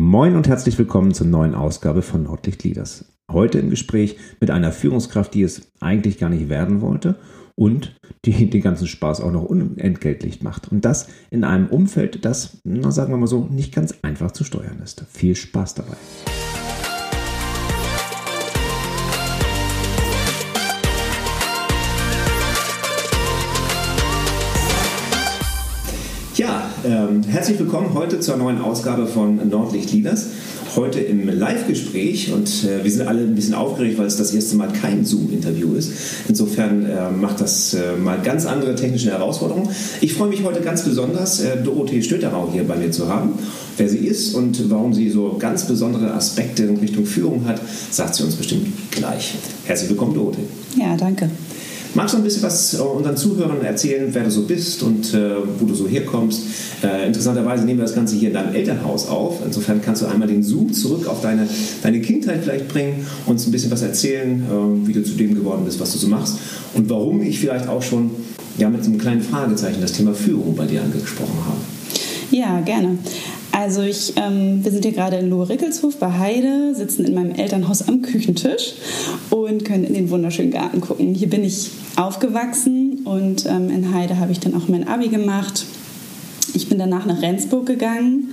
Moin und herzlich willkommen zur neuen Ausgabe von Nordlicht Leaders. Heute im Gespräch mit einer Führungskraft, die es eigentlich gar nicht werden wollte und die den ganzen Spaß auch noch unentgeltlich macht. Und das in einem Umfeld, das, na, sagen wir mal so, nicht ganz einfach zu steuern ist. Viel Spaß dabei. Ähm, herzlich willkommen heute zur neuen Ausgabe von Nordlicht Leaders. Heute im Live-Gespräch und äh, wir sind alle ein bisschen aufgeregt, weil es das erste Mal kein Zoom-Interview ist. Insofern äh, macht das äh, mal ganz andere technische Herausforderungen. Ich freue mich heute ganz besonders, äh, Dorothee Stöterau hier bei mir zu haben. Wer sie ist und warum sie so ganz besondere Aspekte in Richtung Führung hat, sagt sie uns bestimmt gleich. Herzlich willkommen, Dorothee. Ja, danke. Magst du ein bisschen was äh, unseren Zuhörern erzählen, wer du so bist und äh, wo du so herkommst? Äh, interessanterweise nehmen wir das Ganze hier in deinem Elternhaus auf. Insofern kannst du einmal den Zoom zurück auf deine, deine Kindheit vielleicht bringen, uns ein bisschen was erzählen, äh, wie du zu dem geworden bist, was du so machst und warum ich vielleicht auch schon ja, mit so einem kleinen Fragezeichen das Thema Führung bei dir angesprochen habe. Ja, gerne. Also ich, ähm, wir sind hier gerade in Lohe-Rickelshof bei Heide, sitzen in meinem Elternhaus am Küchentisch und können in den wunderschönen Garten gucken. Hier bin ich aufgewachsen und ähm, in Heide habe ich dann auch mein Abi gemacht. Ich bin danach nach Rendsburg gegangen,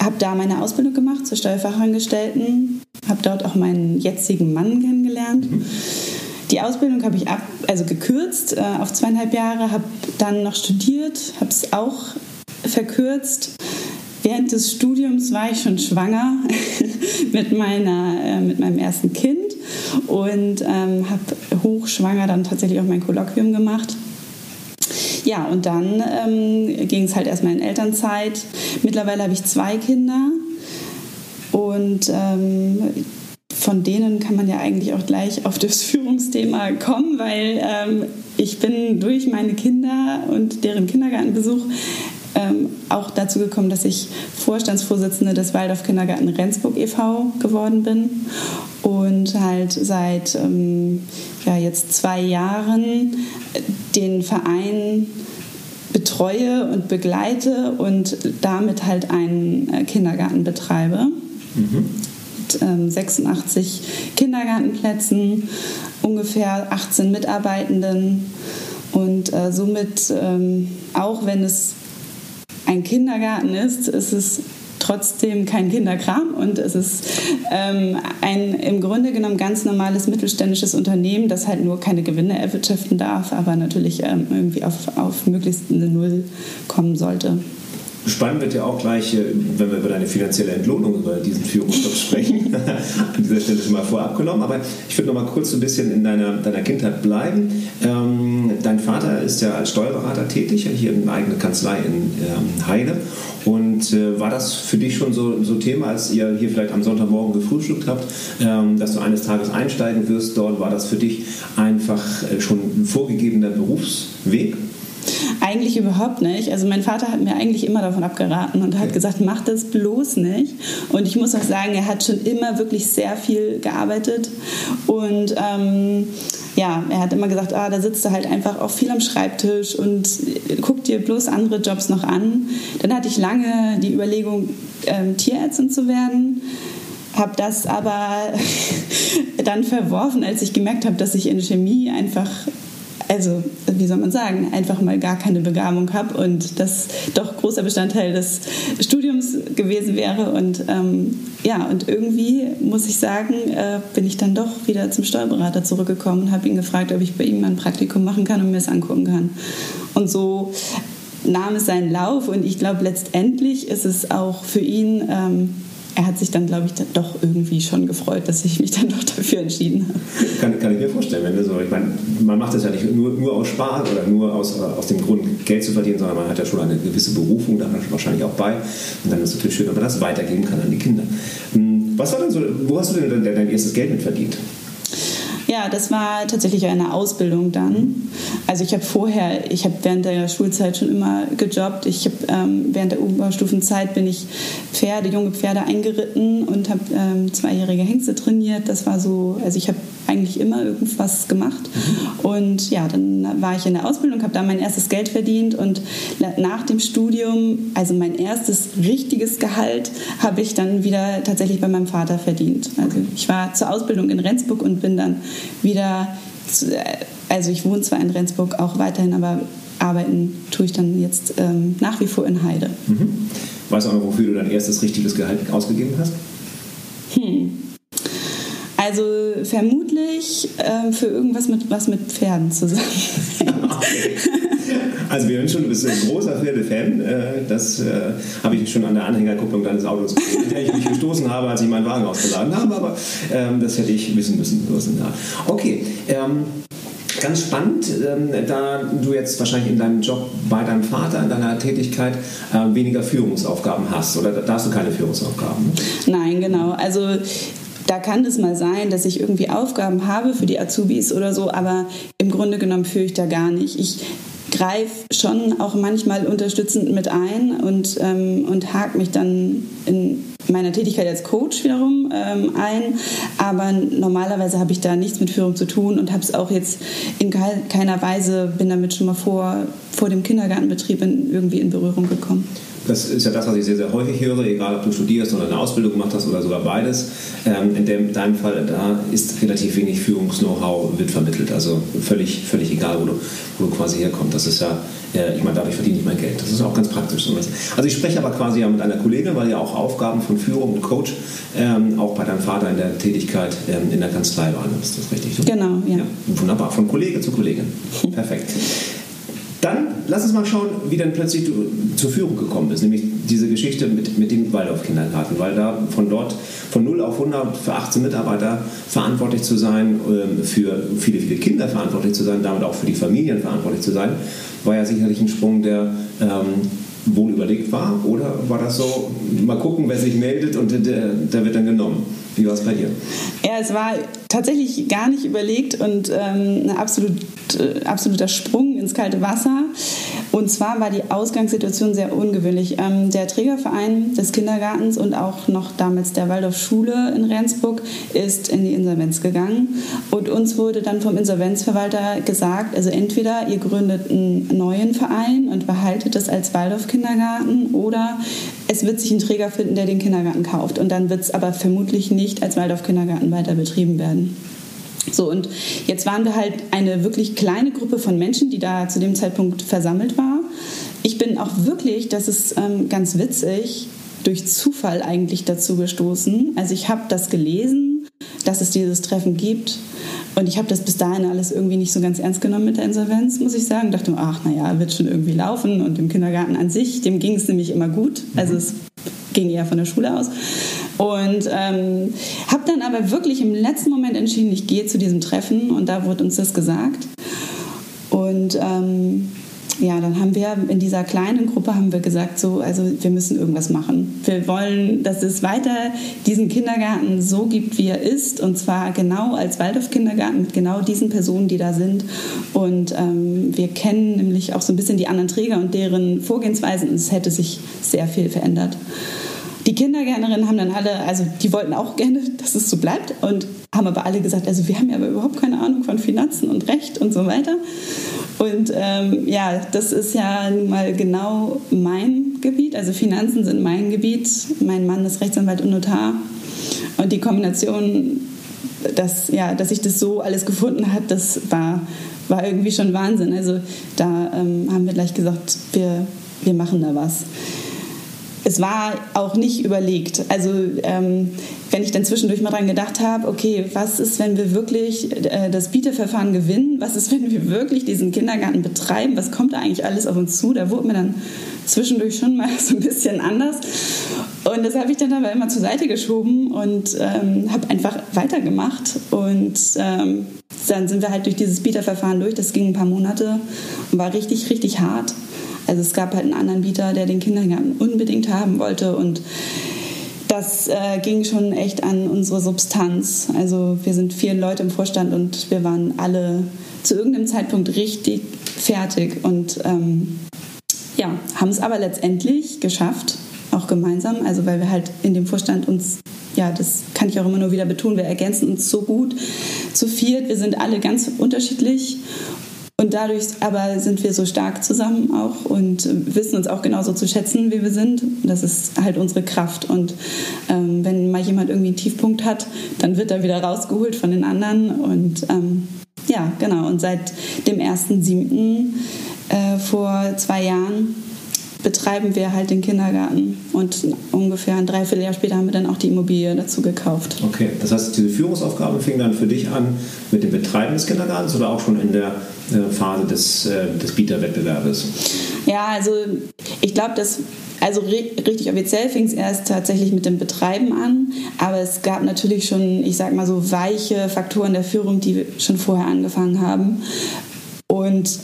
habe da meine Ausbildung gemacht zur Steuerfachangestellten, habe dort auch meinen jetzigen Mann kennengelernt. Die Ausbildung habe ich ab, also gekürzt äh, auf zweieinhalb Jahre, habe dann noch studiert, habe es auch verkürzt während des Studiums war ich schon schwanger mit, meiner, äh, mit meinem ersten Kind und ähm, habe hochschwanger dann tatsächlich auch mein Kolloquium gemacht. Ja, und dann ähm, ging es halt erstmal in Elternzeit. Mittlerweile habe ich zwei Kinder und ähm, von denen kann man ja eigentlich auch gleich auf das Führungsthema kommen, weil ähm, ich bin durch meine Kinder und deren Kindergartenbesuch ähm, auch dazu gekommen, dass ich Vorstandsvorsitzende des Waldorf Kindergarten Rendsburg e.V. geworden bin und halt seit ähm, ja, jetzt zwei Jahren den Verein betreue und begleite und damit halt einen äh, Kindergarten betreibe. Mhm. Mit, ähm, 86 Kindergartenplätzen, ungefähr 18 Mitarbeitenden und äh, somit, ähm, auch wenn es ein Kindergarten ist, ist es trotzdem kein Kinderkram und es ist ähm, ein im Grunde genommen ganz normales mittelständisches Unternehmen, das halt nur keine Gewinne erwirtschaften darf, aber natürlich ähm, irgendwie auf, auf möglichst eine Null kommen sollte. Spannend wird ja auch gleich, äh, wenn wir über deine finanzielle Entlohnung über diesen Führungsjob sprechen. An dieser Stelle schon mal vorab genommen. Aber ich würde noch mal kurz so ein bisschen in deiner, deiner Kindheit bleiben. Ähm, dein Vater ist ja als Steuerberater tätig, hier in einer eigenen Kanzlei in ähm, Heide. Und äh, war das für dich schon so, so Thema, als ihr hier vielleicht am Sonntagmorgen gefrühstückt habt, ähm, dass du eines Tages einsteigen wirst dort? War das für dich einfach äh, schon ein vorgegebener Berufsweg? Eigentlich überhaupt nicht. Also mein Vater hat mir eigentlich immer davon abgeraten und hat gesagt, mach das bloß nicht. Und ich muss auch sagen, er hat schon immer wirklich sehr viel gearbeitet und ähm, ja, er hat immer gesagt, ah, da sitzt er halt einfach auch viel am Schreibtisch und guck dir bloß andere Jobs noch an. Dann hatte ich lange die Überlegung, ähm, Tierärztin zu werden habe das aber dann verworfen, als ich gemerkt habe, dass ich in Chemie einfach also wie soll man sagen, einfach mal gar keine Begabung habe und das doch großer Bestandteil des Studiums gewesen wäre. Und ähm, ja, und irgendwie muss ich sagen, äh, bin ich dann doch wieder zum Steuerberater zurückgekommen und habe ihn gefragt, ob ich bei ihm mal ein Praktikum machen kann und mir es angucken kann. Und so nahm es seinen Lauf und ich glaube, letztendlich ist es auch für ihn ähm, er hat sich dann, glaube ich, doch irgendwie schon gefreut, dass ich mich dann doch dafür entschieden habe. Kann, kann ich mir vorstellen, wenn so, ich meine, man macht das ja nicht nur, nur aus Spaß oder nur aus, aus dem Grund, Geld zu verdienen, sondern man hat ja schon eine gewisse Berufung da wahrscheinlich auch bei. Und dann ist es natürlich schön, wenn man das weitergeben kann an die Kinder. Hm, was war denn so, wo hast du denn dein, dein erstes Geld mit verdient? Ja, das war tatsächlich eine Ausbildung dann. Also ich habe vorher, ich habe während der Schulzeit schon immer gejobbt. Ich habe ähm, während der Oberstufenzeit bin ich Pferde, junge Pferde eingeritten und habe ähm, zweijährige Hengste trainiert. Das war so, also ich habe eigentlich immer irgendwas gemacht. Und ja, dann war ich in der Ausbildung, habe da mein erstes Geld verdient und nach dem Studium, also mein erstes richtiges Gehalt, habe ich dann wieder tatsächlich bei meinem Vater verdient. Also ich war zur Ausbildung in Rendsburg und bin dann wieder, also ich wohne zwar in Rendsburg auch weiterhin, aber arbeiten tue ich dann jetzt ähm, nach wie vor in Heide. Mhm. Weißt du auch noch, wofür du dein erstes richtiges Gehalt ausgegeben hast? Hm. Also vermutlich äh, für irgendwas mit was mit Pferden zusammen. okay. Also wir hören schon, du bist ein großer Pferdefan. Äh, das äh, habe ich schon an der Anhängerkupplung deines Autos gesehen, in der ich mich gestoßen habe, als ich meinen Wagen ausgeladen habe, aber ähm, das hätte ich wissen müssen. Okay. Ähm, ganz spannend, ähm, da du jetzt wahrscheinlich in deinem Job bei deinem Vater, in deiner Tätigkeit äh, weniger Führungsaufgaben hast. Oder da hast du keine Führungsaufgaben? Nein, genau. Also da kann es mal sein, dass ich irgendwie Aufgaben habe für die Azubis oder so, aber im Grunde genommen führe ich da gar nicht. Ich greife schon auch manchmal unterstützend mit ein und, ähm, und hake mich dann in meiner Tätigkeit als Coach wiederum ähm, ein. Aber normalerweise habe ich da nichts mit Führung zu tun und habe es auch jetzt in keiner Weise, bin damit schon mal vor, vor dem Kindergartenbetrieb in, irgendwie in Berührung gekommen. Das ist ja das, was ich sehr, sehr häufig höre, egal ob du studierst oder eine Ausbildung gemacht hast oder sogar beides. Ähm, in dem, deinem Fall, da ist relativ wenig Führungs-Know-how wird vermittelt. Also völlig, völlig egal, wo du, wo du quasi herkommst. Das ist ja, äh, ich meine, dadurch verdiene ich mein Geld. Das ist auch ganz praktisch. Also ich spreche aber quasi ja mit einer Kollegin, weil ja auch Aufgaben von Führung und Coach ähm, auch bei deinem Vater in der Tätigkeit ähm, in der Kanzlei waren. Ist das richtig? Genau, ja. ja. Wunderbar, von Kollege zu Kollegin. Perfekt. Dann lass uns mal schauen, wie dann plötzlich du zur Führung gekommen bist, nämlich diese Geschichte mit, mit dem Waldorf-Kindergarten, weil da von dort von 0 auf 100 für 18 Mitarbeiter verantwortlich zu sein, ähm, für viele, viele Kinder verantwortlich zu sein, damit auch für die Familien verantwortlich zu sein, war ja sicherlich ein Sprung, der ähm, wohl überlegt war? Oder war das so, mal gucken, wer sich meldet und der, der wird dann genommen? Wie war es bei dir? Ja, es war tatsächlich gar nicht überlegt und ähm, ein absolut, äh, absoluter Sprung ins kalte Wasser. Und zwar war die Ausgangssituation sehr ungewöhnlich. Ähm, der Trägerverein des Kindergartens und auch noch damals der Waldorfschule in Rendsburg ist in die Insolvenz gegangen. Und uns wurde dann vom Insolvenzverwalter gesagt, also entweder ihr gründet einen neuen Verein und behaltet das als Waldorf-Kindergarten oder es wird sich ein Träger finden, der den Kindergarten kauft. Und dann wird es aber vermutlich nicht als Waldorf-Kindergarten weiter betrieben werden. So, und jetzt waren wir halt eine wirklich kleine Gruppe von Menschen, die da zu dem Zeitpunkt versammelt war. Ich bin auch wirklich, das ist ähm, ganz witzig, durch Zufall eigentlich dazu gestoßen. Also ich habe das gelesen, dass es dieses Treffen gibt. Und ich habe das bis dahin alles irgendwie nicht so ganz ernst genommen mit der Insolvenz, muss ich sagen. Dachte ach, naja, wird schon irgendwie laufen. Und im Kindergarten an sich, dem ging es nämlich immer gut. Also es ging eher von der Schule aus. Und ähm, habe dann aber wirklich im letzten Moment entschieden, ich gehe zu diesem Treffen und da wurde uns das gesagt. Und ähm, ja, dann haben wir in dieser kleinen Gruppe haben wir gesagt, so, also wir müssen irgendwas machen. Wir wollen, dass es weiter diesen Kindergarten so gibt, wie er ist, und zwar genau als Waldorf-Kindergarten mit genau diesen Personen, die da sind. Und ähm, wir kennen nämlich auch so ein bisschen die anderen Träger und deren Vorgehensweisen. Und es hätte sich sehr viel verändert. Die Kindergärtnerinnen haben dann alle, also die wollten auch gerne, dass es so bleibt und haben aber alle gesagt, also wir haben ja aber überhaupt keine Ahnung von Finanzen und Recht und so weiter. Und ähm, ja, das ist ja nun mal genau mein Gebiet. Also Finanzen sind mein Gebiet. Mein Mann ist Rechtsanwalt und Notar. Und die Kombination, dass, ja, dass sich das so alles gefunden hat, das war, war irgendwie schon Wahnsinn. Also da ähm, haben wir gleich gesagt, wir, wir machen da was es war auch nicht überlegt. Also ähm, wenn ich dann zwischendurch mal dran gedacht habe, okay, was ist, wenn wir wirklich äh, das Bieteverfahren gewinnen? Was ist, wenn wir wirklich diesen Kindergarten betreiben? Was kommt da eigentlich alles auf uns zu? Da wurde mir dann zwischendurch schon mal so ein bisschen anders. Und das habe ich dann aber immer zur Seite geschoben und ähm, habe einfach weitergemacht. Und ähm, dann sind wir halt durch dieses Bieterverfahren durch. Das ging ein paar Monate und war richtig, richtig hart. Also es gab halt einen anderen Bieter, der den Kindergarten unbedingt haben wollte und das äh, ging schon echt an unsere Substanz. Also wir sind vier Leute im Vorstand und wir waren alle zu irgendeinem Zeitpunkt richtig fertig und ähm, ja, haben es aber letztendlich geschafft, auch gemeinsam, also weil wir halt in dem Vorstand uns, ja, das kann ich auch immer nur wieder betonen, wir ergänzen uns so gut zu viert, wir sind alle ganz unterschiedlich und dadurch aber sind wir so stark zusammen auch und wissen uns auch genauso zu schätzen, wie wir sind. Das ist halt unsere Kraft. Und ähm, wenn mal jemand irgendwie einen Tiefpunkt hat, dann wird er wieder rausgeholt von den anderen. Und ähm, ja, genau. Und seit dem 1.7. Äh, vor zwei Jahren betreiben wir halt den Kindergarten und ungefähr ein Dreivierteljahr später haben wir dann auch die Immobilie dazu gekauft. Okay, das heißt, diese Führungsaufgabe fing dann für dich an mit dem Betreiben des Kindergartens oder auch schon in der äh, Phase des, äh, des Bieterwettbewerbes? Ja, also ich glaube, dass also richtig offiziell fing es erst tatsächlich mit dem Betreiben an, aber es gab natürlich schon, ich sag mal so weiche Faktoren der Führung, die schon vorher angefangen haben. Und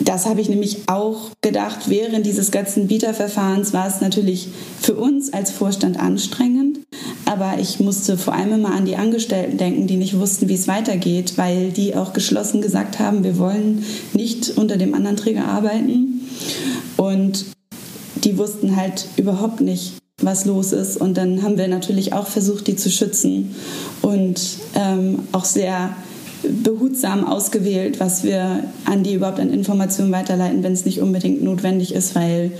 das habe ich nämlich auch gedacht, während dieses ganzen Bieterverfahrens war es natürlich für uns als Vorstand anstrengend, aber ich musste vor allem immer an die Angestellten denken, die nicht wussten, wie es weitergeht, weil die auch geschlossen gesagt haben, wir wollen nicht unter dem anderen Träger arbeiten. Und die wussten halt überhaupt nicht, was los ist. Und dann haben wir natürlich auch versucht, die zu schützen. Und ähm, auch sehr behutsam ausgewählt, was wir an die überhaupt an Informationen weiterleiten, wenn es nicht unbedingt notwendig ist, weil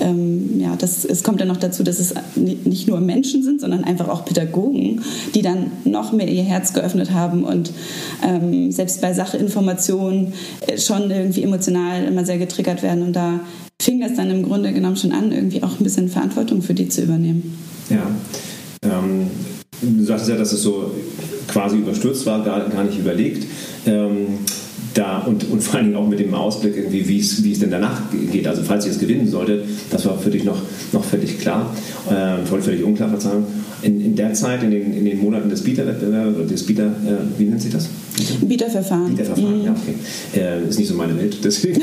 ähm, ja, das, es kommt dann noch dazu, dass es nicht nur Menschen sind, sondern einfach auch Pädagogen, die dann noch mehr ihr Herz geöffnet haben und ähm, selbst bei Sachinformationen äh, schon irgendwie emotional immer sehr getriggert werden. Und da fing das dann im Grunde genommen schon an, irgendwie auch ein bisschen Verantwortung für die zu übernehmen. Ja. Ähm, du sagst ja, dass es so quasi überstürzt war, gar, gar nicht überlegt. Ähm, da und, und vor Dingen auch mit dem Ausblick, irgendwie, wie es, denn danach geht. Also falls ihr es gewinnen solltet, das war für dich noch, noch völlig klar, äh, völlig unklar, Verzeihung. In, in der Zeit, in den, in den Monaten des Bieterwettbewerbs, des Bieter, äh, wie nennt sich das? Bieterverfahren. Bieterverfahren, mhm. ja, okay. Äh, ist nicht so meine Welt, deswegen.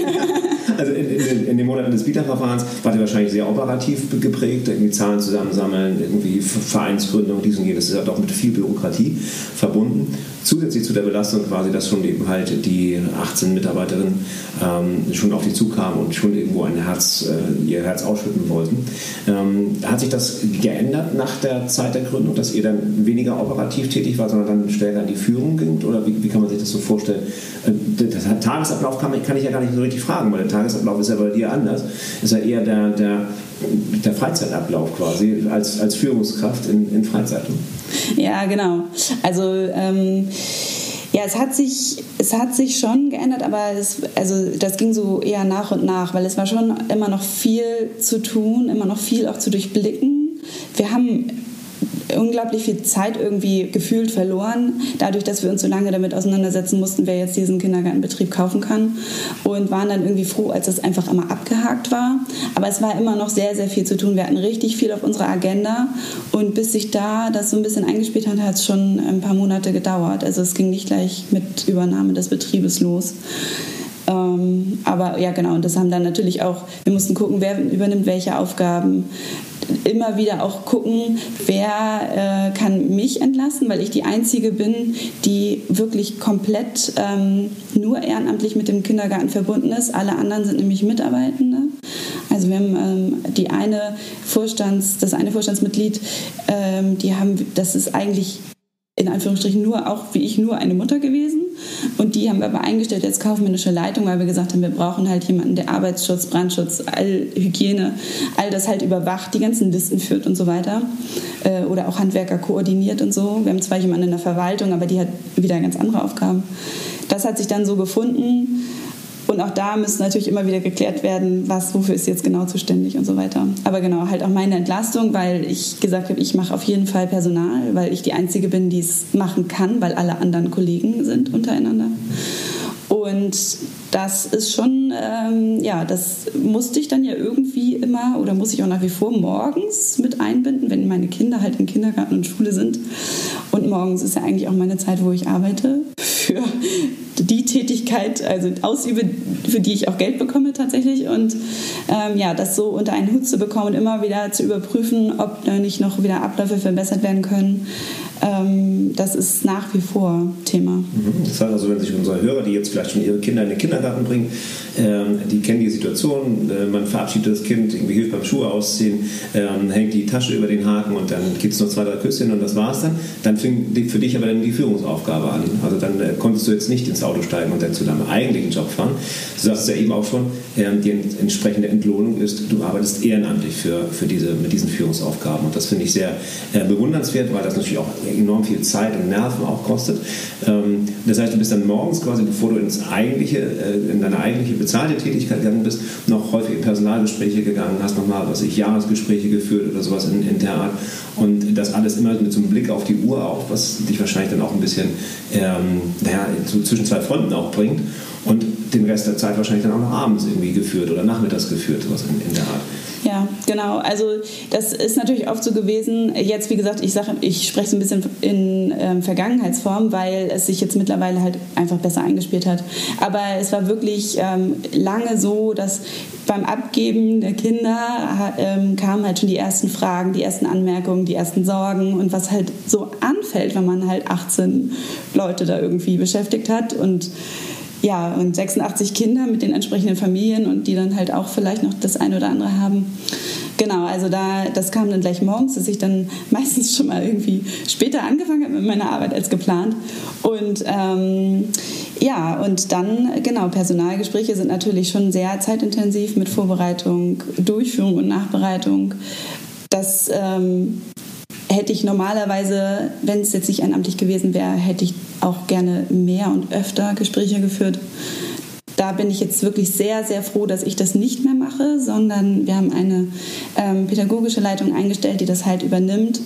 also in, in, in, den Monaten des Bieterverfahrens war ihr wahrscheinlich sehr operativ geprägt, irgendwie Zahlen zusammensammeln, irgendwie Vereinsgründung, dies und jenes. Das ist ja doch mit viel Bürokratie verbunden. Zusätzlich zu der Belastung quasi, dass schon eben halt die 18 Mitarbeiterinnen ähm, schon auf die zukamen und schon irgendwo ein Herz, äh, ihr Herz ausschütten wollten. Ähm, hat sich das geändert nach der Zeit der Gründung, dass ihr dann weniger operativ tätig war, sondern dann stärker in die Führung ging? Oder wie, wie kann man sich das so vorstellen? Äh, der Tagesablauf kann, kann, ich ja gar nicht so richtig fragen, weil der Tagesablauf ist ja bei dir anders. Ist ja eher der, der, der Freizeitablauf quasi als, als Führungskraft in, in Freizeit. Ja, genau. Also ähm, ja, es hat sich, es hat sich schon geändert, aber es, also das ging so eher nach und nach, weil es war schon immer noch viel zu tun, immer noch viel auch zu durchblicken. Wir haben unglaublich viel Zeit irgendwie gefühlt verloren, dadurch, dass wir uns so lange damit auseinandersetzen mussten, wer jetzt diesen Kindergartenbetrieb kaufen kann. Und waren dann irgendwie froh, als das einfach immer abgehakt war. Aber es war immer noch sehr, sehr viel zu tun. Wir hatten richtig viel auf unserer Agenda. Und bis sich da das so ein bisschen eingespielt hat, hat es schon ein paar Monate gedauert. Also es ging nicht gleich mit Übernahme des Betriebes los. Ähm, aber ja, genau, und das haben dann natürlich auch, wir mussten gucken, wer übernimmt welche Aufgaben, immer wieder auch gucken, wer äh, kann mich entlassen, weil ich die Einzige bin, die wirklich komplett ähm, nur ehrenamtlich mit dem Kindergarten verbunden ist. Alle anderen sind nämlich Mitarbeitende. Also wir haben ähm, die eine Vorstands, das eine Vorstandsmitglied, ähm, die haben, das ist eigentlich in Anführungsstrichen nur auch wie ich nur eine Mutter gewesen und die haben wir aber eingestellt als kaufmännische Leitung, weil wir gesagt haben, wir brauchen halt jemanden, der Arbeitsschutz, Brandschutz, all Hygiene, all das halt überwacht, die ganzen Listen führt und so weiter äh, oder auch Handwerker koordiniert und so. Wir haben zwar jemanden in der Verwaltung, aber die hat wieder ganz andere Aufgaben. Das hat sich dann so gefunden und auch da müsste natürlich immer wieder geklärt werden, was, wofür ist jetzt genau zuständig und so weiter. Aber genau, halt auch meine Entlastung, weil ich gesagt habe, ich mache auf jeden Fall Personal, weil ich die Einzige bin, die es machen kann, weil alle anderen Kollegen sind untereinander. Und das ist schon, ähm, ja, das musste ich dann ja irgendwie immer oder muss ich auch nach wie vor morgens mit einbinden, wenn meine Kinder halt im Kindergarten und Schule sind. Und morgens ist ja eigentlich auch meine Zeit, wo ich arbeite für die Tätigkeit, also ausübe, für die ich auch Geld bekomme tatsächlich. Und ähm, ja, das so unter einen Hut zu bekommen und immer wieder zu überprüfen, ob da nicht noch wieder Abläufe verbessert werden können, ähm, das ist nach wie vor Thema. Mhm. Das heißt also, wenn sich unsere Hörer, die jetzt vielleicht schon ihre Kinder in den Kindergarten bringen, ähm, die kennen die Situation, äh, man verabschiedet das Kind, irgendwie hilft beim Schuhe ausziehen, ähm, hängt die Tasche über den Haken und dann gibt es noch zwei, drei Küsschen und das war's dann. Dann fing für dich aber dann die Führungsaufgabe an. Also dann äh, konntest du jetzt nicht ins Auto steigen und dann zu deinem eigentlichen Job fahren. Du sagst ja eben auch schon, die entsprechende Entlohnung ist, du arbeitest ehrenamtlich für, für diese, mit diesen Führungsaufgaben und das finde ich sehr äh, bewundernswert, weil das natürlich auch enorm viel Zeit und Nerven auch kostet. Ähm, das heißt, du bist dann morgens quasi, bevor du ins eigentliche, äh, in deine eigentliche bezahlte Tätigkeit gegangen bist, noch häufig in Personalgespräche gegangen, hast nochmal, was ich, Jahresgespräche geführt oder sowas in, in der Art. Und das alles immer mit so einem Blick auf die Uhr auch, was dich wahrscheinlich dann auch ein bisschen ähm, naja, zwischen zwei Fronten auch bringt. Und den Rest der Zeit wahrscheinlich dann auch noch abends irgendwie geführt oder nachmittags geführt, sowas in, in der Art. Ja, genau. Also das ist natürlich oft so gewesen. Jetzt, wie gesagt, ich sage, ich spreche so ein bisschen in ähm, Vergangenheitsform, weil es sich jetzt mittlerweile halt einfach besser eingespielt hat. Aber es war wirklich ähm, lange so, dass beim Abgeben der Kinder ähm, kamen halt schon die ersten Fragen, die ersten Anmerkungen, die ersten Sorgen und was halt so anfällt, wenn man halt 18 Leute da irgendwie beschäftigt hat und ja, und 86 Kinder mit den entsprechenden Familien und die dann halt auch vielleicht noch das eine oder andere haben. Genau, also da, das kam dann gleich morgens, dass ich dann meistens schon mal irgendwie später angefangen habe mit meiner Arbeit als geplant. Und ähm, ja, und dann, genau, Personalgespräche sind natürlich schon sehr zeitintensiv mit Vorbereitung, Durchführung und Nachbereitung. Das ähm, hätte ich normalerweise, wenn es jetzt nicht ehrenamtlich gewesen wäre, hätte ich auch gerne mehr und öfter Gespräche geführt. Da bin ich jetzt wirklich sehr, sehr froh, dass ich das nicht mehr mache, sondern wir haben eine ähm, pädagogische Leitung eingestellt, die das halt übernimmt.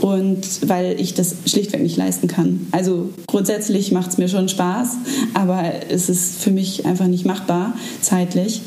Und weil ich das schlichtweg nicht leisten kann. Also grundsätzlich macht es mir schon Spaß, aber es ist für mich einfach nicht machbar zeitlich.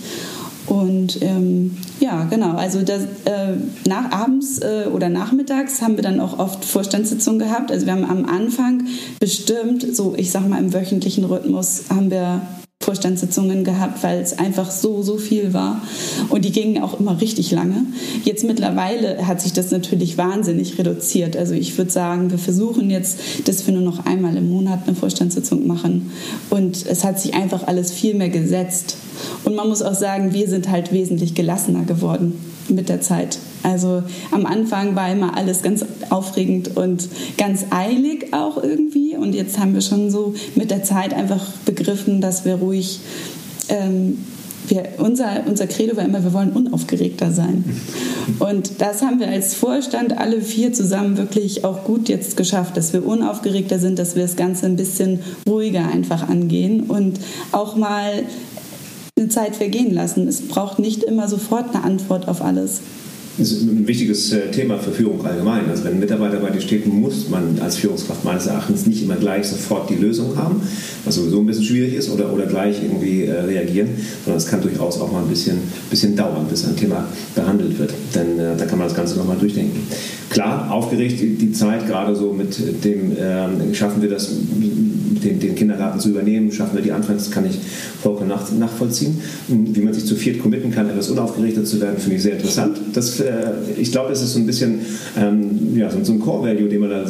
Und ähm, ja, genau. Also das, äh, nach abends äh, oder nachmittags haben wir dann auch oft Vorstandssitzungen gehabt. Also wir haben am Anfang bestimmt, so ich sag mal im wöchentlichen Rhythmus, haben wir Vorstandssitzungen gehabt, weil es einfach so, so viel war. Und die gingen auch immer richtig lange. Jetzt mittlerweile hat sich das natürlich wahnsinnig reduziert. Also ich würde sagen, wir versuchen jetzt, dass wir nur noch einmal im Monat eine Vorstandssitzung machen. Und es hat sich einfach alles viel mehr gesetzt. Und man muss auch sagen, wir sind halt wesentlich gelassener geworden mit der Zeit. Also am Anfang war immer alles ganz aufregend und ganz eilig auch irgendwie. Und jetzt haben wir schon so mit der Zeit einfach begriffen, dass wir ruhig. Ähm, wir, unser, unser Credo war immer, wir wollen unaufgeregter sein. Und das haben wir als Vorstand alle vier zusammen wirklich auch gut jetzt geschafft, dass wir unaufgeregter sind, dass wir das Ganze ein bisschen ruhiger einfach angehen und auch mal eine Zeit vergehen lassen. Es braucht nicht immer sofort eine Antwort auf alles. Das ist ein wichtiges äh, Thema für Führung allgemein. Also wenn ein Mitarbeiter bei dir steht, muss man als Führungskraft meines Erachtens nicht immer gleich sofort die Lösung haben, was sowieso ein bisschen schwierig ist, oder, oder gleich irgendwie äh, reagieren, sondern es kann durchaus auch mal ein bisschen, bisschen dauern, bis ein Thema behandelt wird. Denn äh, da kann man das Ganze nochmal durchdenken. Klar, aufgeregt die, Zeit, gerade so mit dem, äh, schaffen wir das den, den, Kindergarten zu übernehmen, schaffen wir die Anfangs, das kann ich vollkommen nach, nachvollziehen. Wie man sich zu viert committen kann, etwas unaufgerechtet zu werden, finde ich sehr interessant. Das, äh, ich glaube, das ist so ein bisschen ähm, ja, so, so, ein Core-Value, den man da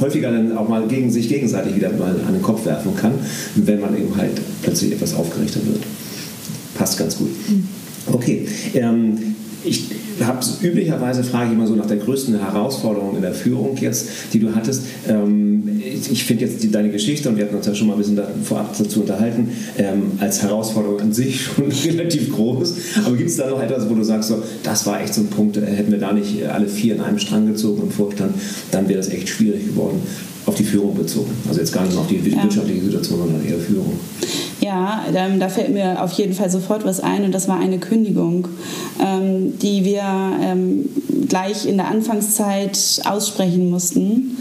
häufiger dann auch mal gegen sich gegenseitig wieder mal an den Kopf werfen kann, wenn man eben halt plötzlich etwas aufgerichtet wird. Passt ganz gut. Mhm. Okay. Ähm, ich habe üblicherweise frage ich immer so nach der größten Herausforderung in der Führung jetzt, die du hattest. Ähm, ich finde jetzt die, deine Geschichte, und wir hatten uns ja schon mal ein bisschen vorab dazu unterhalten, ähm, als Herausforderung an sich schon relativ groß. Aber gibt es da noch etwas, wo du sagst, so, das war echt so ein Punkt, äh, hätten wir da nicht alle vier in einem Strang gezogen im Vorstand, dann wäre das echt schwierig geworden, auf die Führung bezogen. Also jetzt gar nicht mehr auf die wirtschaftliche Situation, sondern eher Führung. Ja, ähm, da fällt mir auf jeden Fall sofort was ein und das war eine Kündigung, ähm, die wir ähm, gleich in der Anfangszeit aussprechen mussten.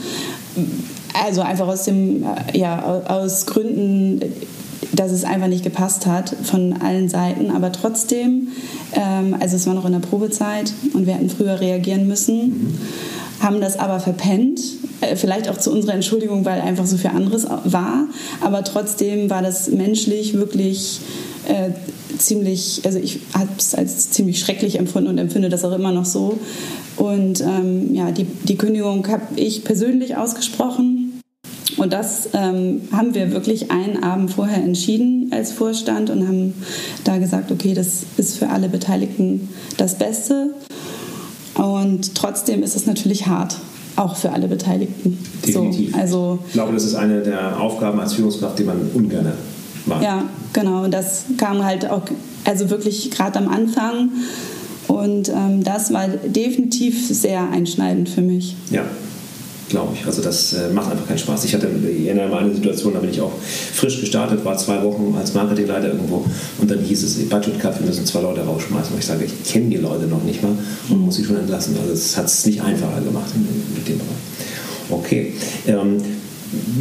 Also einfach aus dem, äh, ja, aus Gründen, dass es einfach nicht gepasst hat von allen Seiten. Aber trotzdem, ähm, also es war noch in der Probezeit und wir hätten früher reagieren müssen, haben das aber verpennt vielleicht auch zu unserer Entschuldigung, weil einfach so viel anderes war. Aber trotzdem war das menschlich wirklich äh, ziemlich, also ich habe es als ziemlich schrecklich empfunden und empfinde das auch immer noch so. Und ähm, ja, die, die Kündigung habe ich persönlich ausgesprochen. Und das ähm, haben wir wirklich einen Abend vorher entschieden als Vorstand und haben da gesagt, okay, das ist für alle Beteiligten das Beste. Und trotzdem ist es natürlich hart, auch für alle Beteiligten. Definitiv. So, also, ich glaube, das ist eine der Aufgaben als Führungskraft, die man ungern macht. Ja, genau. Und das kam halt auch, also wirklich gerade am Anfang. Und ähm, das war definitiv sehr einschneidend für mich. Ja, glaube ich. Also das äh, macht einfach keinen Spaß. Ich hatte ich erinnere mal eine Situation, da bin ich auch frisch gestartet, war zwei Wochen als Marketingleiter irgendwo und dann hieß es, Budget Cut, wir müssen zwei Leute rausschmeißen. Und ich sage, ich kenne die Leute noch nicht mal und muss sie schon entlassen. Also das hat es nicht einfacher gemacht in dem Bereich. Okay. Ähm,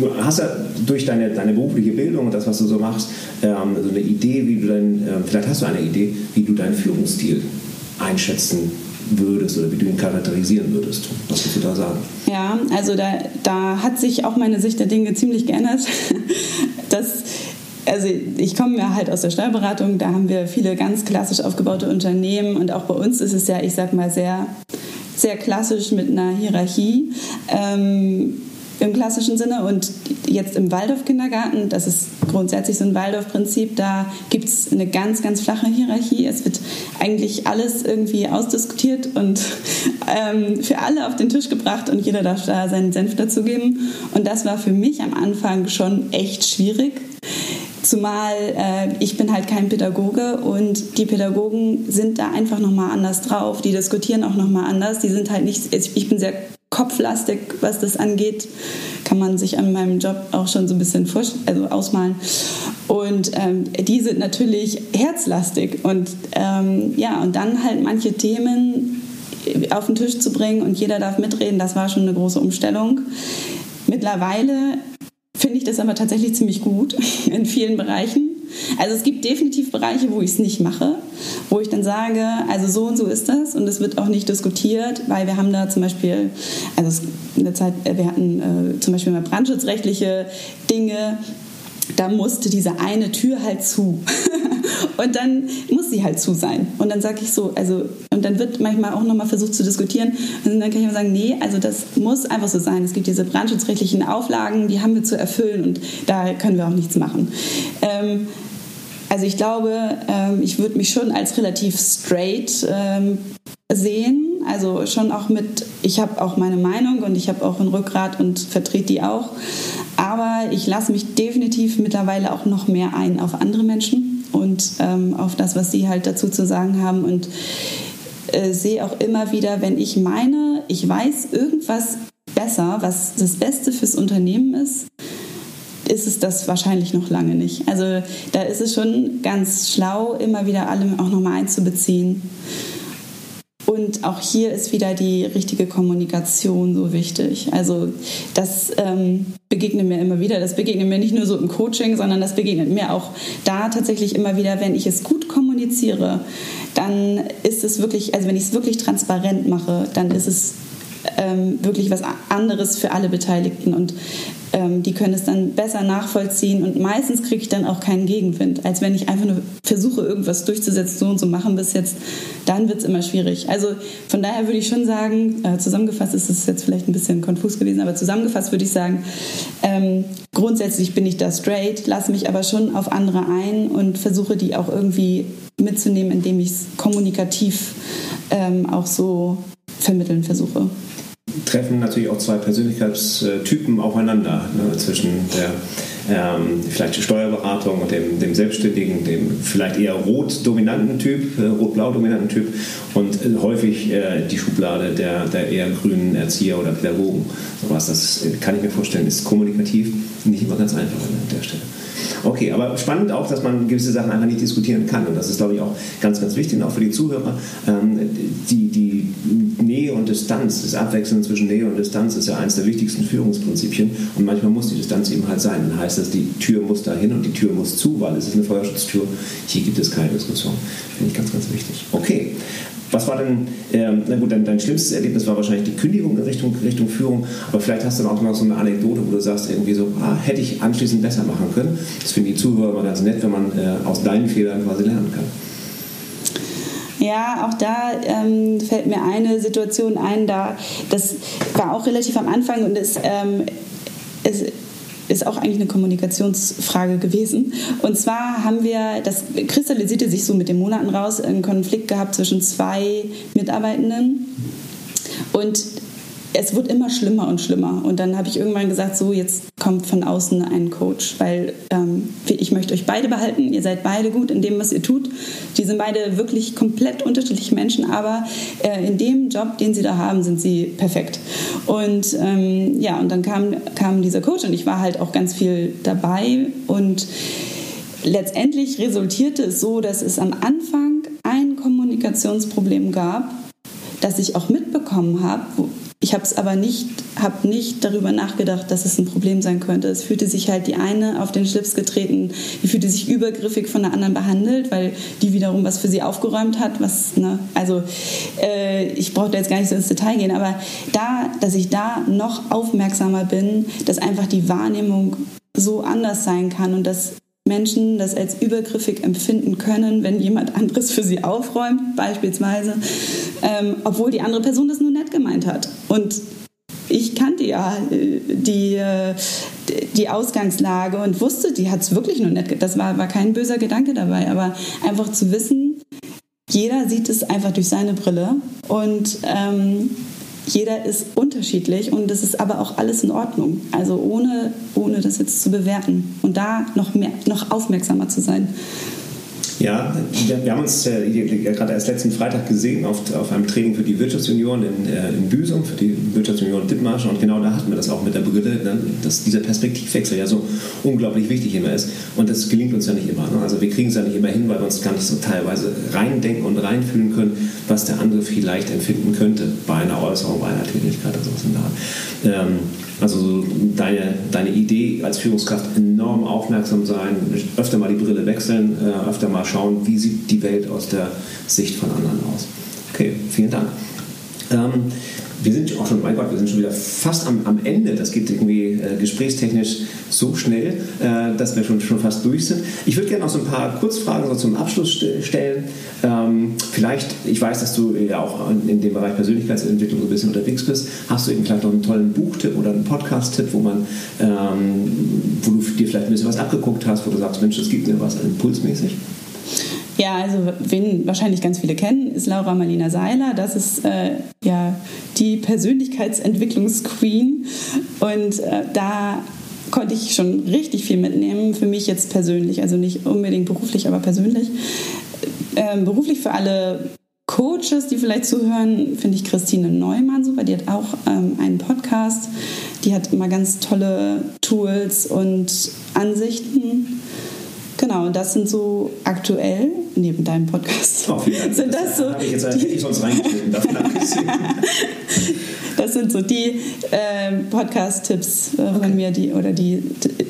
du hast ja durch deine, deine berufliche Bildung und das, was du so machst, ähm, so eine Idee, wie du dein, äh, vielleicht hast du eine Idee, wie du deinen Führungsstil einschätzen würdest oder wie du ihn charakterisieren würdest. Was würdest du da sagen? Ja, also da, da hat sich auch meine Sicht der Dinge ziemlich geändert. Das, also ich komme ja halt aus der Steuerberatung, da haben wir viele ganz klassisch aufgebaute Unternehmen und auch bei uns ist es ja, ich sag mal, sehr, sehr klassisch mit einer Hierarchie. Ähm, im klassischen Sinne. Und jetzt im Waldorf-Kindergarten, das ist grundsätzlich so ein Waldorf-Prinzip, da gibt es eine ganz, ganz flache Hierarchie. Es wird eigentlich alles irgendwie ausdiskutiert und ähm, für alle auf den Tisch gebracht und jeder darf da seinen Senf dazugeben. Und das war für mich am Anfang schon echt schwierig. Zumal äh, ich bin halt kein Pädagoge und die Pädagogen sind da einfach nochmal anders drauf. Die diskutieren auch nochmal anders. Die sind halt nicht, ich bin sehr kopflastig, was das angeht. Kann man sich an meinem Job auch schon so ein bisschen also ausmalen. Und ähm, die sind natürlich herzlastig. Und ähm, ja, und dann halt manche Themen auf den Tisch zu bringen und jeder darf mitreden, das war schon eine große Umstellung. Mittlerweile finde ich das aber tatsächlich ziemlich gut in vielen Bereichen. Also es gibt definitiv Bereiche, wo ich es nicht mache, wo ich dann sage, also so und so ist das und es wird auch nicht diskutiert, weil wir haben da zum Beispiel, also in der Zeit, wir hatten äh, zum Beispiel mal brandschutzrechtliche Dinge, da musste diese eine Tür halt zu. und dann muss sie halt zu sein. Und dann sage ich so, also, und dann wird manchmal auch nochmal versucht zu diskutieren. Und dann kann ich immer sagen, nee, also das muss einfach so sein. Es gibt diese brandschutzrechtlichen Auflagen, die haben wir zu erfüllen und da können wir auch nichts machen. Ähm, also ich glaube, ähm, ich würde mich schon als relativ straight ähm, sehen. Also schon auch mit, ich habe auch meine Meinung und ich habe auch ein Rückgrat und vertrete die auch. Aber ich lasse mich definitiv mittlerweile auch noch mehr ein auf andere Menschen und ähm, auf das, was sie halt dazu zu sagen haben. Und äh, sehe auch immer wieder, wenn ich meine, ich weiß irgendwas besser, was das Beste fürs Unternehmen ist, ist es das wahrscheinlich noch lange nicht. Also da ist es schon ganz schlau, immer wieder alle auch nochmal einzubeziehen. Und auch hier ist wieder die richtige Kommunikation so wichtig. Also das ähm, begegnet mir immer wieder. Das begegnet mir nicht nur so im Coaching, sondern das begegnet mir auch da tatsächlich immer wieder, wenn ich es gut kommuniziere, dann ist es wirklich, also wenn ich es wirklich transparent mache, dann ist es ähm, wirklich was anderes für alle Beteiligten und ähm, die können es dann besser nachvollziehen und meistens kriege ich dann auch keinen Gegenwind, als wenn ich einfach nur versuche, irgendwas durchzusetzen, so und so machen bis jetzt, dann wird es immer schwierig. Also von daher würde ich schon sagen, äh, zusammengefasst ist es jetzt vielleicht ein bisschen konfus gewesen, aber zusammengefasst würde ich sagen, ähm, grundsätzlich bin ich da straight, lasse mich aber schon auf andere ein und versuche die auch irgendwie mitzunehmen, indem ich es kommunikativ ähm, auch so vermitteln versuche treffen natürlich auch zwei Persönlichkeitstypen aufeinander ne, zwischen der ähm, vielleicht Steuerberatung und dem, dem Selbstständigen, dem vielleicht eher rot-dominanten Typ, äh, rot-blau-dominanten Typ und äh, häufig äh, die Schublade der, der eher grünen Erzieher oder Pädagogen. Sowas, das kann ich mir vorstellen, ist kommunikativ nicht immer ganz einfach an der Stelle. Okay, aber spannend auch, dass man gewisse Sachen einfach nicht diskutieren kann. Und das ist, glaube ich, auch ganz, ganz wichtig, und auch für die Zuhörer. Ähm, die, die Nähe und Distanz, das Abwechseln zwischen Nähe und Distanz ist ja eines der wichtigsten Führungsprinzipien und manchmal muss die Distanz eben halt sein. Dann heißt das, die Tür muss dahin und die Tür muss zu, weil es ist eine Feuerschutztür. Hier gibt es keine Diskussion. Finde ich ganz, ganz wichtig. Okay. Was war denn, ähm, na gut, dein, dein, schlimmstes Erlebnis war wahrscheinlich die Kündigung in Richtung, Richtung Führung, aber vielleicht hast du dann auch noch so eine Anekdote, wo du sagst, irgendwie so, ah, hätte ich anschließend besser machen können. Das finden die Zuhörer immer ganz nett, wenn man äh, aus deinen Fehlern quasi lernen kann. Ja, auch da ähm, fällt mir eine Situation ein, da das war auch relativ am Anfang und es, ähm, es ist auch eigentlich eine Kommunikationsfrage gewesen. Und zwar haben wir, das kristallisierte sich so mit den Monaten raus, einen Konflikt gehabt zwischen zwei Mitarbeitenden. Und es wird immer schlimmer und schlimmer. Und dann habe ich irgendwann gesagt, so jetzt kommt von außen ein Coach, weil ähm, ich möchte euch beide behalten. Ihr seid beide gut in dem, was ihr tut. Die sind beide wirklich komplett unterschiedliche Menschen, aber äh, in dem Job, den sie da haben, sind sie perfekt. Und ähm, ja, und dann kam, kam dieser Coach und ich war halt auch ganz viel dabei und letztendlich resultierte es so, dass es am Anfang ein Kommunikationsproblem gab, das ich auch mitbekommen habe, ich habe es aber nicht, habe nicht darüber nachgedacht, dass es ein Problem sein könnte. Es fühlte sich halt die eine auf den Schlips getreten, die fühlte sich übergriffig von der anderen behandelt, weil die wiederum was für sie aufgeräumt hat. Was, ne, also äh, ich brauche da jetzt gar nicht so ins Detail gehen, aber da, dass ich da noch aufmerksamer bin, dass einfach die Wahrnehmung so anders sein kann und dass Menschen das als übergriffig empfinden können, wenn jemand anderes für sie aufräumt, beispielsweise, ähm, obwohl die andere Person das nur nett gemeint hat. Und ich kannte ja äh, die, äh, die Ausgangslage und wusste, die hat es wirklich nur nett. Das war, war kein böser Gedanke dabei, aber einfach zu wissen, jeder sieht es einfach durch seine Brille und ähm, jeder ist unterschiedlich und das ist aber auch alles in Ordnung. Also ohne, ohne das jetzt zu bewerten und da noch, mehr, noch aufmerksamer zu sein. Ja, wir, haben uns äh, gerade erst letzten Freitag gesehen auf, auf einem Training für die Wirtschaftsunion in, äh, in Büsum, für die Wirtschaftsunion Dithmarschen und genau da hatten wir das auch mit der Brille, ne, dass dieser Perspektivwechsel ja so unglaublich wichtig immer ist und das gelingt uns ja nicht immer. Ne? Also wir kriegen es ja nicht immer hin, weil wir uns gar nicht so teilweise reindenken und reinfühlen können, was der andere vielleicht empfinden könnte bei einer Äußerung, bei einer Tätigkeit oder sowas in der Art. Ähm, also deine, deine Idee als Führungskraft enorm aufmerksam sein, öfter mal die Brille wechseln, äh, öfter mal schauen, wie sieht die Welt aus der Sicht von anderen aus. Okay, vielen Dank. Ähm, wir sind auch schon, mein Gott, wir sind schon wieder fast am, am Ende. Das geht irgendwie äh, gesprächstechnisch so schnell, äh, dass wir schon, schon fast durch sind. Ich würde gerne noch so ein paar Kurzfragen so zum Abschluss st stellen. Ähm, vielleicht, ich weiß, dass du ja auch in dem Bereich Persönlichkeitsentwicklung so ein bisschen unterwegs bist. Hast du eben vielleicht noch einen tollen Buchtipp oder einen Podcast-Tipp, wo man, ähm, wo du dir vielleicht ein bisschen was abgeguckt hast, wo du sagst, Mensch, das gibt mir was impulsmäßig? Ja, also wen wahrscheinlich ganz viele kennen, ist Laura Marlina Seiler. Das ist äh, ja die Persönlichkeitsentwicklungsqueen. Und äh, da konnte ich schon richtig viel mitnehmen, für mich jetzt persönlich, also nicht unbedingt beruflich, aber persönlich. Ähm, beruflich für alle Coaches, die vielleicht zuhören, finde ich Christine Neumann super. Die hat auch ähm, einen Podcast. Die hat immer ganz tolle Tools und Ansichten Genau, das sind so aktuell, neben deinem Podcast, oh, sind das, das so. Habe ich jetzt die, ich sonst reingeschnitten, Das sind so die äh, Podcast-Tipps äh, okay. von mir, die oder die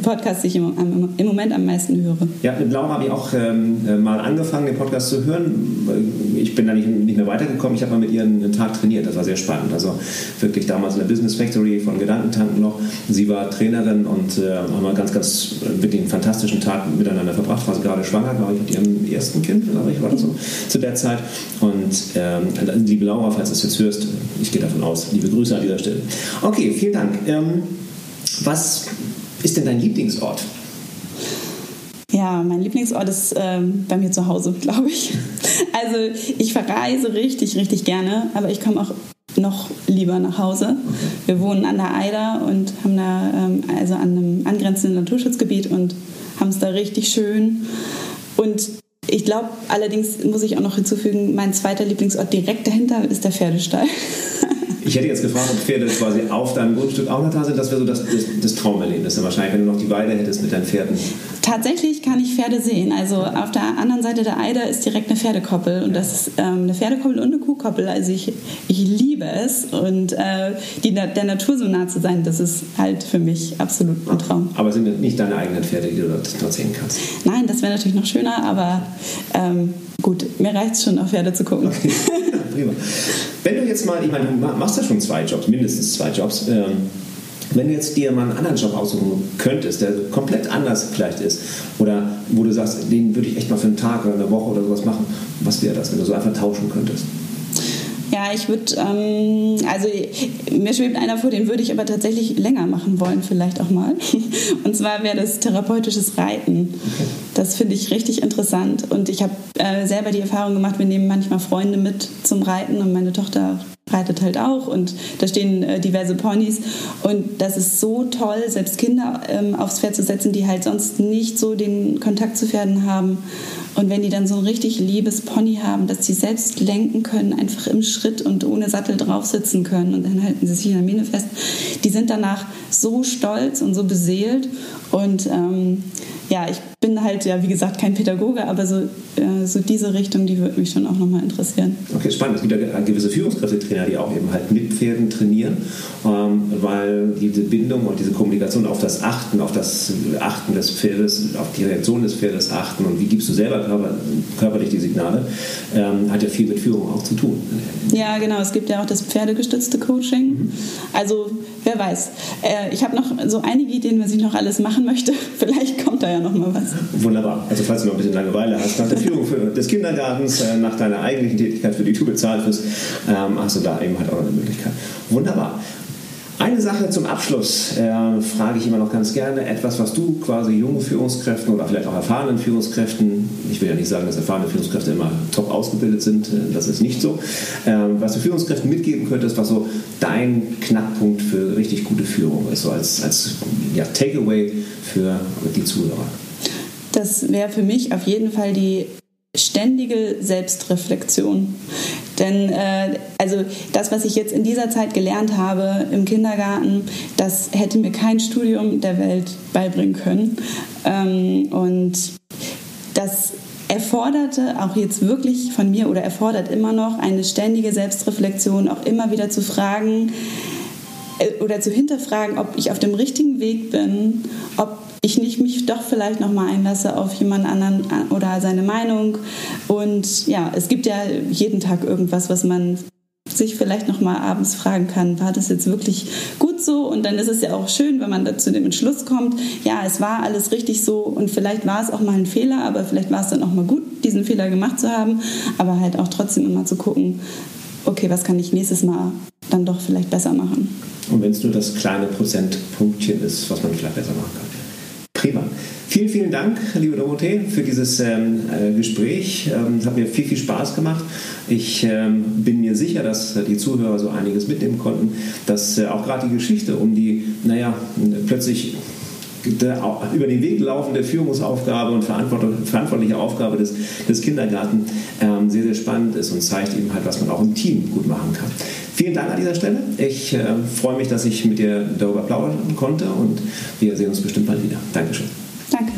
Podcasts, die ich im, im, Moment am meisten höre. Ja, mit Laura habe ich auch ähm, äh, mal angefangen, den Podcast zu hören. Ich bin da nicht, nicht mehr weitergekommen. Ich habe mal mit ihr einen Tag trainiert. Das war sehr spannend. Also wirklich damals in der Business Factory von Gedankentanken noch. Sie war Trainerin und äh, haben wir ganz, ganz wirklich einen fantastischen Tag miteinander verbracht. War sie gerade schwanger, glaube ich, mit ihrem ersten Kind, glaube ich, war das so zu der Zeit. Und ähm, liebe Laura, falls du es jetzt hörst, ich gehe davon aus, liebe Grüße an dieser Stelle. Okay, vielen Dank. Ähm, was ist denn dein Lieblingsort? Ja, mein Lieblingsort ist ähm, bei mir zu Hause, glaube ich. Also ich verreise richtig, richtig gerne, aber ich komme auch noch lieber nach Hause. Wir wohnen an der Eider und haben da ähm, also an einem angrenzenden Naturschutzgebiet und haben es da richtig schön. Und ich glaube, allerdings muss ich auch noch hinzufügen, mein zweiter Lieblingsort direkt dahinter ist der Pferdestall. Ich hätte jetzt gefragt, ob Pferde quasi auf deinem Grundstück auch noch da sind. Das wäre so das, das, das Traumerlebnis. Wahrscheinlich, wenn du noch die Weide hättest mit deinen Pferden. Tatsächlich kann ich Pferde sehen. Also auf der anderen Seite der Eider ist direkt eine Pferdekoppel und das ist ähm, eine Pferdekoppel und eine Kuhkoppel. Also ich, ich liebe es und äh, die, der Natur so nah zu sein, das ist halt für mich absolut ein Traum. Aber sind nicht deine eigenen Pferde, die du dort, dort sehen kannst? Nein, das wäre natürlich noch schöner, aber ähm, gut, mir reicht es schon, auf Pferde zu gucken. Okay. Prima. Wenn du jetzt mal, ich meine, du machst ja schon zwei Jobs, mindestens zwei Jobs. Ähm, wenn du jetzt dir mal einen anderen Job aussuchen könntest, der komplett anders vielleicht ist, oder wo du sagst, den würde ich echt mal für einen Tag oder eine Woche oder sowas machen, was wäre das, wenn du so einfach tauschen könntest? Ja, ich würde, ähm, also mir schwebt einer vor, den würde ich aber tatsächlich länger machen wollen, vielleicht auch mal. Und zwar wäre das therapeutisches Reiten. Das finde ich richtig interessant. Und ich habe äh, selber die Erfahrung gemacht, wir nehmen manchmal Freunde mit zum Reiten und meine Tochter reitet halt auch und da stehen äh, diverse Ponys und das ist so toll, selbst Kinder ähm, aufs Pferd zu setzen, die halt sonst nicht so den Kontakt zu Pferden haben und wenn die dann so ein richtig liebes Pony haben, dass sie selbst lenken können, einfach im Schritt und ohne Sattel drauf sitzen können und dann halten sie sich in der Mähne fest, die sind danach so stolz und so beseelt und ähm, ja, ich bin halt ja, wie gesagt, kein Pädagoge, aber so, äh, so diese Richtung, die würde mich schon auch nochmal interessieren. Okay, spannend. Es gibt ja gewisse Führungskräftetrainer, die auch eben halt mit Pferden trainieren, ähm, weil diese Bindung und diese Kommunikation auf das Achten, auf das Achten des Pferdes, auf die Reaktion des Pferdes achten und wie gibst du selber körper, körperlich die Signale, ähm, hat ja viel mit Führung auch zu tun. Ja, genau. Es gibt ja auch das pferdegestützte Coaching. Mhm. Also, wer weiß. Äh, ich habe noch so einige Ideen, was ich noch alles machen möchte. Vielleicht kommt da ja noch mal was. Wunderbar. Also falls du noch ein bisschen Langeweile hast, nach der Führung des Kindergartens, äh, nach deiner eigentlichen Tätigkeit, für die du bezahlt wirst, ähm, hast du da eben halt auch eine Möglichkeit. Wunderbar. Eine Sache zum Abschluss äh, frage ich immer noch ganz gerne. Etwas, was du quasi jungen Führungskräften oder vielleicht auch erfahrenen Führungskräften, ich will ja nicht sagen, dass erfahrene Führungskräfte immer top ausgebildet sind, äh, das ist nicht so, äh, was du Führungskräften mitgeben könntest, was so dein Knackpunkt für richtig gute Führung ist, so als, als ja, Takeaway für die Zuhörer. Das wäre für mich auf jeden Fall die ständige Selbstreflexion. Denn äh, also das, was ich jetzt in dieser Zeit gelernt habe im Kindergarten, das hätte mir kein Studium der Welt beibringen können. Ähm, und das erforderte auch jetzt wirklich von mir oder erfordert immer noch eine ständige Selbstreflexion, auch immer wieder zu fragen äh, oder zu hinterfragen, ob ich auf dem richtigen Weg bin, ob ich nicht mich doch vielleicht noch mal einlasse auf jemand anderen oder seine Meinung. Und ja, es gibt ja jeden Tag irgendwas, was man sich vielleicht noch mal abends fragen kann, war das jetzt wirklich gut so? Und dann ist es ja auch schön, wenn man da zu dem Entschluss kommt, ja, es war alles richtig so und vielleicht war es auch mal ein Fehler, aber vielleicht war es dann auch mal gut, diesen Fehler gemacht zu haben, aber halt auch trotzdem immer zu gucken, okay, was kann ich nächstes Mal dann doch vielleicht besser machen? Und wenn es nur das kleine Prozentpunktchen ist, was man vielleicht besser machen kann. Prima. Vielen, vielen Dank, liebe Dorothee, für dieses ähm, äh, Gespräch. Ähm, es hat mir viel, viel Spaß gemacht. Ich ähm, bin mir sicher, dass die Zuhörer so einiges mitnehmen konnten, dass äh, auch gerade die Geschichte um die, naja, plötzlich über den Weg laufende Führungsaufgabe und verantwortliche Aufgabe des, des Kindergarten ähm, sehr, sehr spannend ist und zeigt eben halt, was man auch im Team gut machen kann. Vielen Dank an dieser Stelle. Ich äh, freue mich, dass ich mit dir darüber plaudern konnte und wir sehen uns bestimmt bald wieder. Dankeschön. Danke.